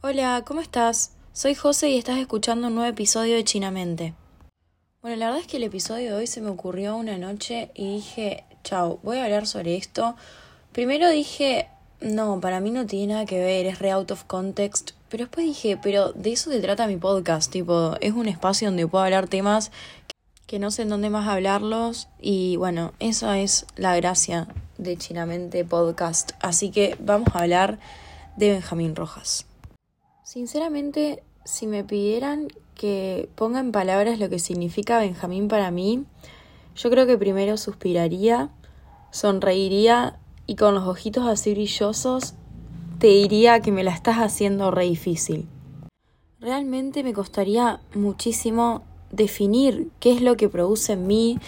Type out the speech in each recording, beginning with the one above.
Hola, ¿cómo estás? Soy José y estás escuchando un nuevo episodio de Chinamente. Bueno, la verdad es que el episodio de hoy se me ocurrió una noche y dije, chao, voy a hablar sobre esto. Primero dije, no, para mí no tiene nada que ver, es re out of context. Pero después dije, pero de eso se trata mi podcast, tipo, es un espacio donde puedo hablar temas que no sé en dónde más hablarlos y bueno, esa es la gracia de Chinamente Podcast. Así que vamos a hablar de Benjamín Rojas. Sinceramente, si me pidieran que ponga en palabras lo que significa Benjamín para mí, yo creo que primero suspiraría, sonreiría y con los ojitos así brillosos te diría que me la estás haciendo re difícil. Realmente me costaría muchísimo definir qué es lo que produce en mí,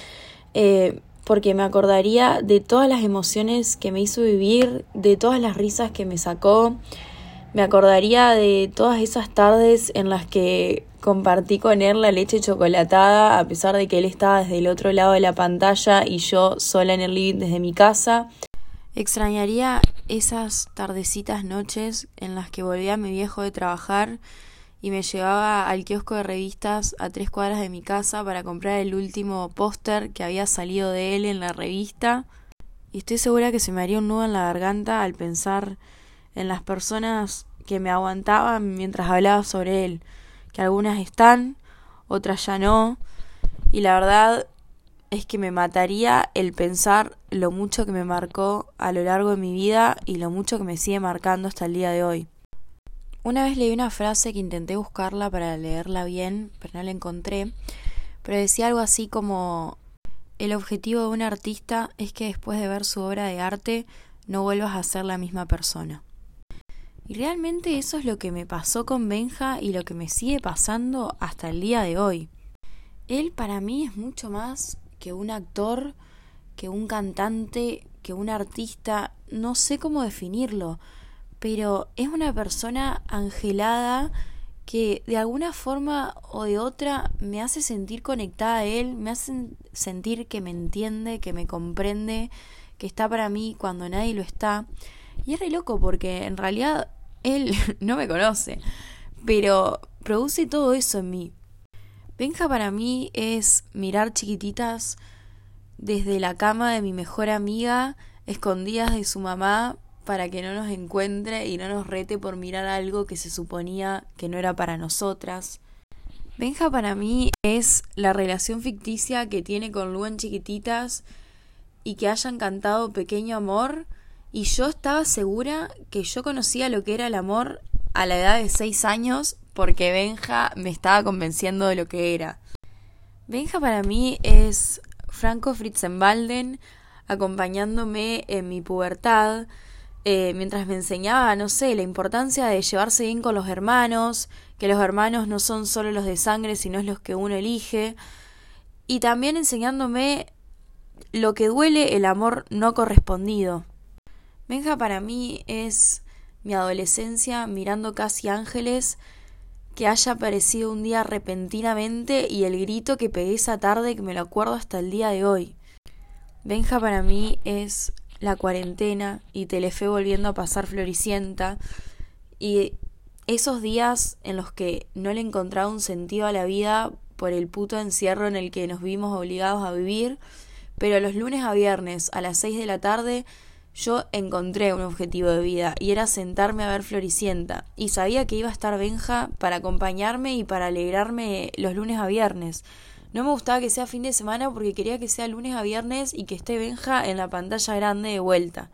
eh, porque me acordaría de todas las emociones que me hizo vivir, de todas las risas que me sacó, me acordaría de todas esas tardes en las que compartí con él la leche chocolatada, a pesar de que él estaba desde el otro lado de la pantalla y yo sola en el living desde mi casa. Extrañaría esas tardecitas noches en las que volvía mi viejo de trabajar y me llevaba al kiosco de revistas a tres cuadras de mi casa para comprar el último póster que había salido de él en la revista. Y estoy segura que se me haría un nudo en la garganta al pensar en las personas que me aguantaban mientras hablaba sobre él, que algunas están, otras ya no, y la verdad es que me mataría el pensar lo mucho que me marcó a lo largo de mi vida y lo mucho que me sigue marcando hasta el día de hoy. Una vez leí una frase que intenté buscarla para leerla bien, pero no la encontré, pero decía algo así como el objetivo de un artista es que después de ver su obra de arte no vuelvas a ser la misma persona. Y realmente eso es lo que me pasó con Benja y lo que me sigue pasando hasta el día de hoy. Él para mí es mucho más que un actor, que un cantante, que un artista, no sé cómo definirlo pero es una persona angelada que de alguna forma o de otra me hace sentir conectada a él, me hace sentir que me entiende, que me comprende, que está para mí cuando nadie lo está. Y es re loco porque en realidad él no me conoce, pero produce todo eso en mí. Benja para mí es mirar chiquititas desde la cama de mi mejor amiga, escondidas de su mamá, para que no nos encuentre y no nos rete por mirar algo que se suponía que no era para nosotras. Benja para mí es la relación ficticia que tiene con Lu en chiquititas y que hayan cantado Pequeño Amor y yo estaba segura que yo conocía lo que era el amor a la edad de seis años porque Benja me estaba convenciendo de lo que era. Benja para mí es Franco Fritzenbalden acompañándome en mi pubertad, eh, mientras me enseñaba, no sé, la importancia de llevarse bien con los hermanos, que los hermanos no son solo los de sangre, sino los que uno elige, y también enseñándome lo que duele el amor no correspondido. Benja para mí es mi adolescencia mirando casi ángeles que haya aparecido un día repentinamente y el grito que pegué esa tarde que me lo acuerdo hasta el día de hoy. Benja para mí es la cuarentena y Telefe volviendo a pasar floricienta y esos días en los que no le encontraba un sentido a la vida por el puto encierro en el que nos vimos obligados a vivir, pero los lunes a viernes a las seis de la tarde yo encontré un objetivo de vida y era sentarme a ver Floricienta y sabía que iba a estar Benja para acompañarme y para alegrarme los lunes a viernes. No me gustaba que sea fin de semana porque quería que sea lunes a viernes y que esté Benja en la pantalla grande de vuelta.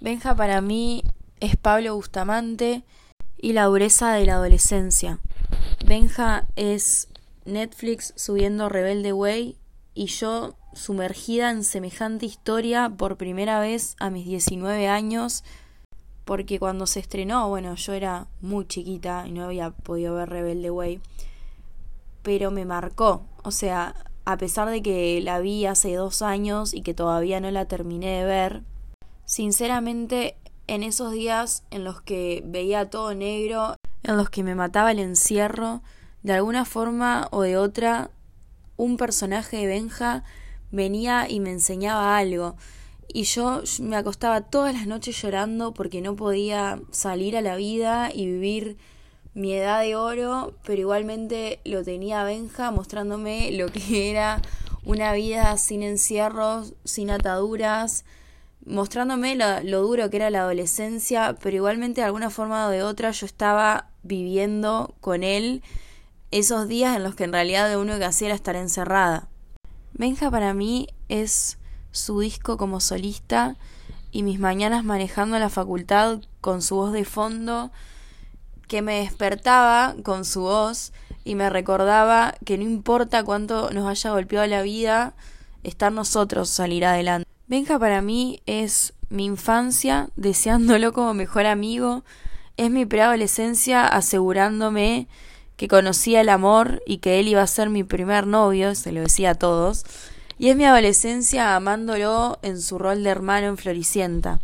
Benja para mí es Pablo Bustamante y la dureza de la adolescencia. Benja es Netflix subiendo Rebelde Way y yo sumergida en semejante historia por primera vez a mis 19 años porque cuando se estrenó, bueno, yo era muy chiquita y no había podido ver Rebelde Way pero me marcó. O sea, a pesar de que la vi hace dos años y que todavía no la terminé de ver, sinceramente en esos días en los que veía todo negro, en los que me mataba el encierro, de alguna forma o de otra, un personaje de Benja venía y me enseñaba algo. y yo me acostaba todas las noches llorando porque no podía salir a la vida y vivir mi edad de oro, pero igualmente lo tenía Benja mostrándome lo que era una vida sin encierros, sin ataduras, mostrándome lo, duro que era la adolescencia, pero igualmente de alguna forma o de otra yo estaba viviendo con él esos días en los que en realidad de uno que hacía era estar encerrada. Benja para mí es su disco como solista y mis mañanas manejando la facultad con su voz de fondo que me despertaba con su voz y me recordaba que no importa cuánto nos haya golpeado la vida, estar nosotros salir adelante. Benja para mí es mi infancia, deseándolo como mejor amigo, es mi preadolescencia asegurándome que conocía el amor y que él iba a ser mi primer novio, se lo decía a todos, y es mi adolescencia amándolo en su rol de hermano en Floricienta.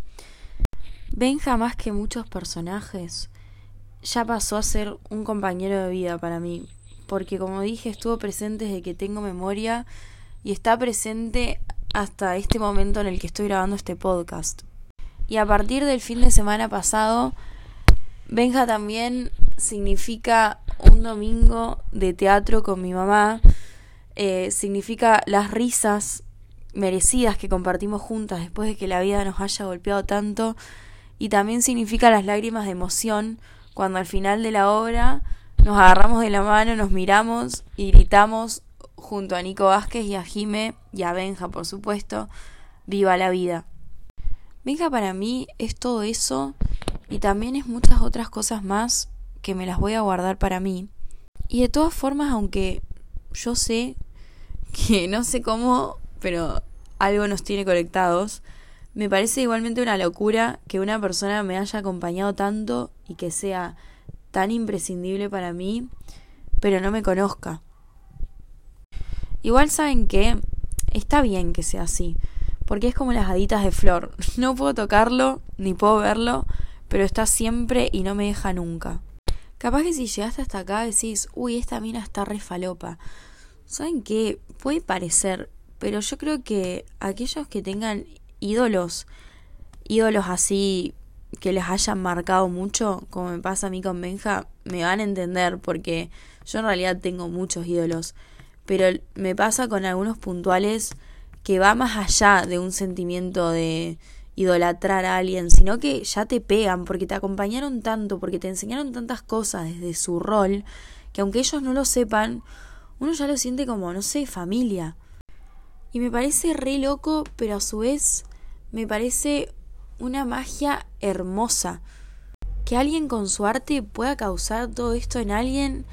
Benja más que muchos personajes, ya pasó a ser un compañero de vida para mí, porque como dije estuvo presente desde que tengo memoria y está presente hasta este momento en el que estoy grabando este podcast. Y a partir del fin de semana pasado, Benja también significa un domingo de teatro con mi mamá, eh, significa las risas merecidas que compartimos juntas después de que la vida nos haya golpeado tanto y también significa las lágrimas de emoción cuando al final de la obra nos agarramos de la mano, nos miramos y gritamos junto a Nico Vázquez y a Jime y a Benja, por supuesto, viva la vida. Benja para mí es todo eso y también es muchas otras cosas más que me las voy a guardar para mí. Y de todas formas, aunque yo sé que no sé cómo, pero algo nos tiene conectados, me parece igualmente una locura que una persona me haya acompañado tanto y que sea tan imprescindible para mí, pero no me conozca. Igual saben que está bien que sea así, porque es como las haditas de flor. No puedo tocarlo, ni puedo verlo, pero está siempre y no me deja nunca. Capaz que si llegaste hasta acá decís, uy, esta mina está re falopa. ¿Saben qué? Puede parecer, pero yo creo que aquellos que tengan ídolos, ídolos así que les hayan marcado mucho, como me pasa a mí con Benja, me van a entender porque yo en realidad tengo muchos ídolos, pero me pasa con algunos puntuales que va más allá de un sentimiento de idolatrar a alguien, sino que ya te pegan porque te acompañaron tanto, porque te enseñaron tantas cosas desde su rol, que aunque ellos no lo sepan, uno ya lo siente como, no sé, familia. Y me parece re loco, pero a su vez me parece una magia hermosa. Que alguien con su arte pueda causar todo esto en alguien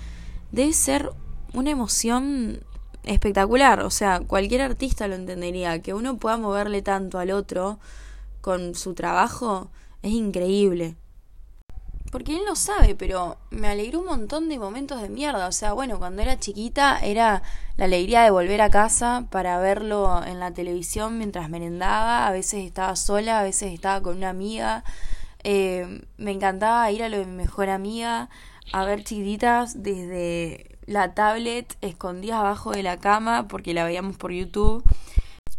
debe ser una emoción espectacular. O sea, cualquier artista lo entendería. Que uno pueda moverle tanto al otro con su trabajo es increíble. Porque él no sabe, pero me alegró un montón de momentos de mierda. O sea, bueno, cuando era chiquita era la alegría de volver a casa para verlo en la televisión mientras merendaba. A veces estaba sola, a veces estaba con una amiga. Eh, me encantaba ir a lo de mi mejor amiga a ver chiquititas desde la tablet escondidas abajo de la cama porque la veíamos por YouTube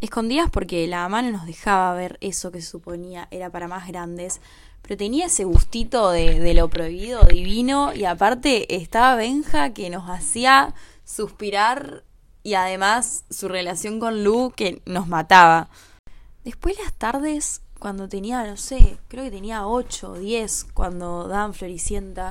escondidas porque la mamá no nos dejaba ver eso que suponía era para más grandes, pero tenía ese gustito de, de, lo prohibido divino y aparte estaba Benja que nos hacía suspirar y además su relación con Lu que nos mataba. Después las tardes, cuando tenía, no sé, creo que tenía 8 o 10 cuando daban Floricienta,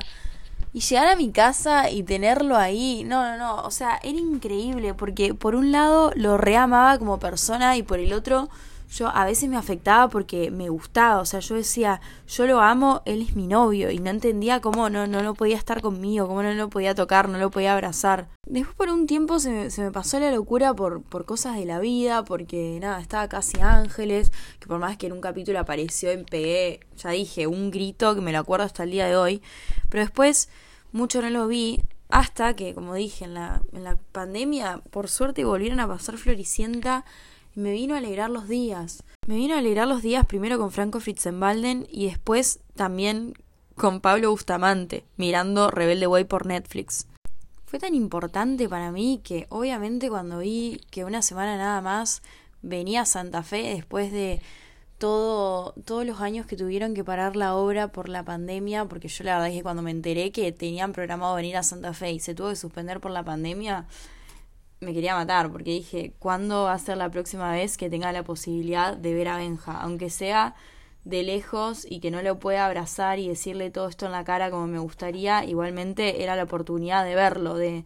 y llegar a mi casa y tenerlo ahí, no, no, no, o sea, era increíble porque por un lado lo reamaba como persona y por el otro yo a veces me afectaba porque me gustaba, o sea, yo decía, yo lo amo, él es mi novio y no entendía cómo no, no lo podía estar conmigo, cómo no lo podía tocar, no lo podía abrazar. Después por un tiempo se me, se me pasó la locura por, por cosas de la vida, porque nada, estaba casi Ángeles, que por más que en un capítulo apareció en pegué, ya dije, un grito que me lo acuerdo hasta el día de hoy, pero después mucho no lo vi, hasta que, como dije, en la, en la pandemia, por suerte volvieron a pasar Floricienta y me vino a alegrar los días. Me vino a alegrar los días primero con Franco Fritzenbalden y después también con Pablo Bustamante, mirando Rebelde Way por Netflix. Fue tan importante para mí que obviamente cuando vi que una semana nada más venía a Santa Fe después de todo, todos los años que tuvieron que parar la obra por la pandemia, porque yo la verdad es que cuando me enteré que tenían programado venir a Santa Fe y se tuvo que suspender por la pandemia, me quería matar, porque dije, ¿cuándo va a ser la próxima vez que tenga la posibilidad de ver a Benja? Aunque sea de lejos y que no lo pueda abrazar y decirle todo esto en la cara como me gustaría, igualmente era la oportunidad de verlo, de,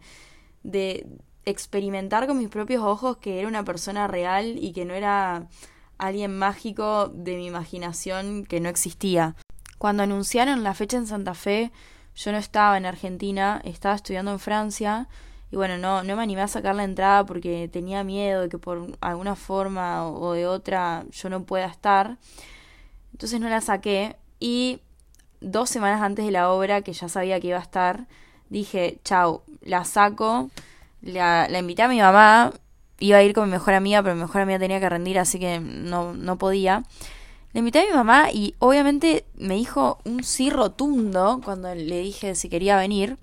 de experimentar con mis propios ojos que era una persona real y que no era alguien mágico de mi imaginación que no existía. Cuando anunciaron la fecha en Santa Fe, yo no estaba en Argentina, estaba estudiando en Francia y bueno, no, no me animé a sacar la entrada porque tenía miedo de que por alguna forma o de otra yo no pueda estar. Entonces no la saqué y dos semanas antes de la obra, que ya sabía que iba a estar, dije, chau, la saco, la, la invité a mi mamá iba a ir con mi mejor amiga, pero mi mejor amiga tenía que rendir, así que no, no podía. Le invité a mi mamá y obviamente me dijo un sí rotundo cuando le dije si quería venir.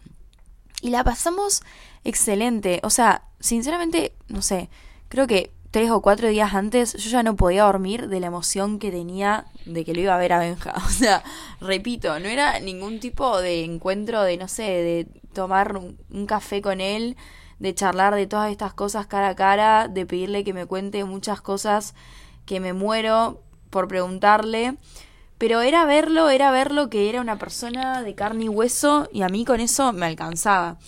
Y la pasamos excelente. O sea, sinceramente, no sé, creo que tres o cuatro días antes yo ya no podía dormir de la emoción que tenía de que lo iba a ver a Benja. O sea, repito, no era ningún tipo de encuentro de, no sé, de tomar un café con él de charlar de todas estas cosas cara a cara, de pedirle que me cuente muchas cosas que me muero por preguntarle. Pero era verlo, era verlo que era una persona de carne y hueso y a mí con eso me alcanzaba.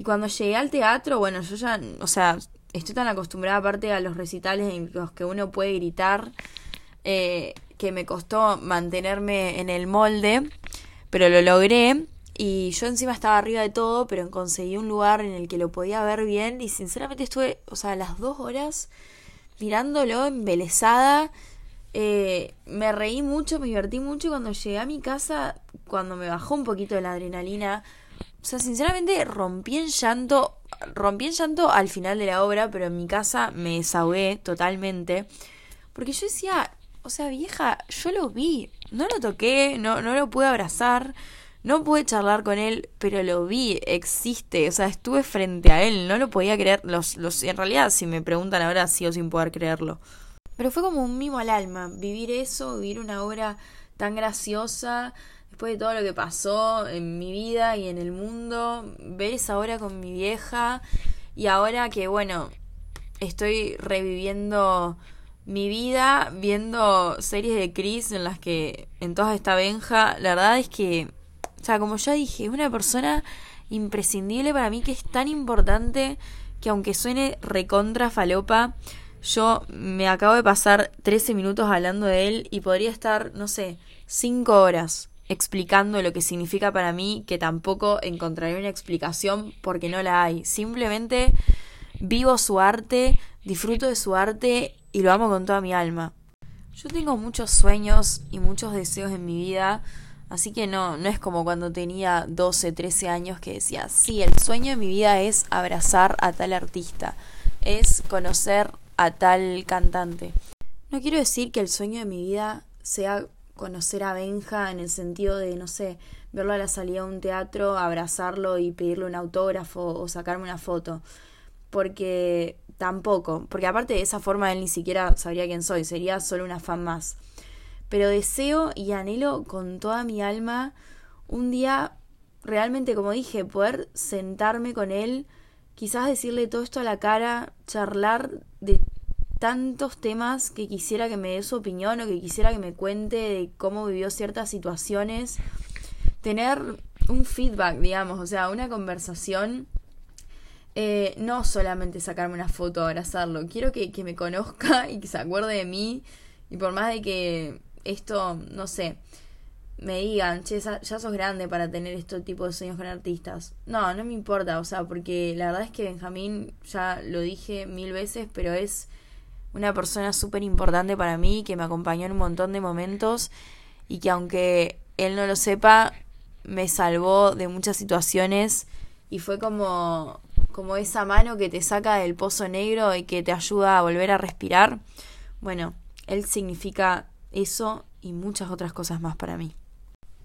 Y cuando llegué al teatro, bueno, yo ya, o sea, estoy tan acostumbrada aparte a los recitales en los que uno puede gritar, eh, que me costó mantenerme en el molde, pero lo logré. Y yo encima estaba arriba de todo, pero conseguí un lugar en el que lo podía ver bien. Y sinceramente estuve, o sea, las dos horas mirándolo embelesada. Eh, me reí mucho, me divertí mucho. Cuando llegué a mi casa, cuando me bajó un poquito la adrenalina, o sea, sinceramente rompí en llanto. Rompí en llanto al final de la obra, pero en mi casa me desahogué totalmente. Porque yo decía, o sea, vieja, yo lo vi, no lo toqué, no, no lo pude abrazar. No pude charlar con él, pero lo vi, existe, o sea, estuve frente a él, no lo podía creer, los, los, en realidad si me preguntan ahora sigo sin poder creerlo. Pero fue como un mimo al alma, vivir eso, vivir una obra tan graciosa, después de todo lo que pasó en mi vida y en el mundo, ver esa obra con mi vieja y ahora que bueno, estoy reviviendo mi vida viendo series de Chris en las que en todas está Benja, la verdad es que o sea, como ya dije, es una persona imprescindible para mí que es tan importante que aunque suene recontra falopa, yo me acabo de pasar 13 minutos hablando de él y podría estar, no sé, 5 horas explicando lo que significa para mí, que tampoco encontraré una explicación porque no la hay. Simplemente vivo su arte, disfruto de su arte y lo amo con toda mi alma. Yo tengo muchos sueños y muchos deseos en mi vida Así que no, no es como cuando tenía 12, 13 años que decía, sí, el sueño de mi vida es abrazar a tal artista, es conocer a tal cantante. No quiero decir que el sueño de mi vida sea conocer a Benja en el sentido de, no sé, verlo a la salida de un teatro, abrazarlo y pedirle un autógrafo o sacarme una foto. Porque tampoco, porque aparte de esa forma él ni siquiera sabría quién soy, sería solo una fan más pero deseo y anhelo con toda mi alma un día realmente, como dije, poder sentarme con él, quizás decirle todo esto a la cara, charlar de tantos temas que quisiera que me dé su opinión o que quisiera que me cuente de cómo vivió ciertas situaciones, tener un feedback, digamos, o sea, una conversación, eh, no solamente sacarme una foto, abrazarlo, quiero que, que me conozca y que se acuerde de mí y por más de que esto, no sé, me digan, che, ya sos grande para tener este tipo de sueños con artistas. No, no me importa, o sea, porque la verdad es que Benjamín, ya lo dije mil veces, pero es una persona súper importante para mí, que me acompañó en un montón de momentos y que aunque él no lo sepa, me salvó de muchas situaciones y fue como, como esa mano que te saca del pozo negro y que te ayuda a volver a respirar. Bueno, él significa eso y muchas otras cosas más para mí.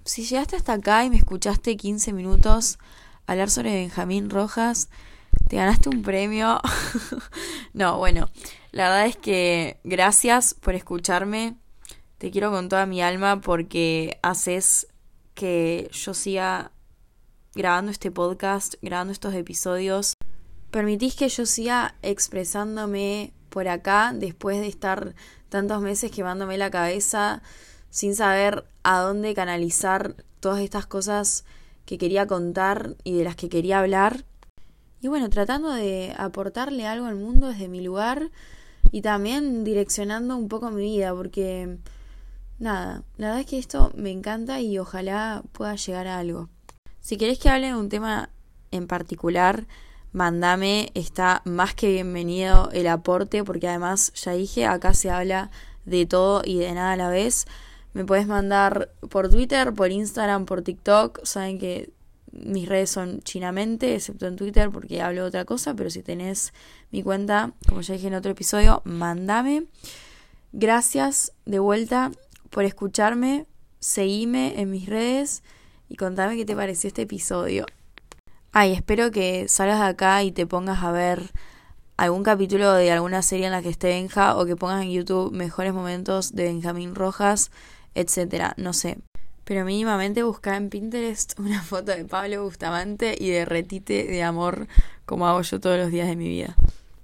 Si llegaste hasta acá y me escuchaste 15 minutos hablar sobre Benjamín Rojas, te ganaste un premio. no, bueno, la verdad es que gracias por escucharme. Te quiero con toda mi alma porque haces que yo siga grabando este podcast, grabando estos episodios. Permitís que yo siga expresándome por acá después de estar tantos meses quemándome la cabeza sin saber a dónde canalizar todas estas cosas que quería contar y de las que quería hablar. Y bueno, tratando de aportarle algo al mundo desde mi lugar y también direccionando un poco mi vida, porque nada, la verdad es que esto me encanta y ojalá pueda llegar a algo. Si querés que hable de un tema en particular, mandame, está más que bienvenido el aporte, porque además ya dije, acá se habla de todo y de nada a la vez. Me puedes mandar por Twitter, por Instagram, por TikTok. Saben que mis redes son chinamente, excepto en Twitter porque hablo de otra cosa, pero si tenés mi cuenta, como ya dije en otro episodio, mandame. Gracias de vuelta por escucharme, seguime en mis redes y contame qué te pareció este episodio. Ay, espero que salgas de acá y te pongas a ver algún capítulo de alguna serie en la que esté Benja o que pongas en YouTube mejores momentos de Benjamín Rojas, etcétera, no sé. Pero mínimamente busca en Pinterest una foto de Pablo Bustamante y de retite de amor como hago yo todos los días de mi vida.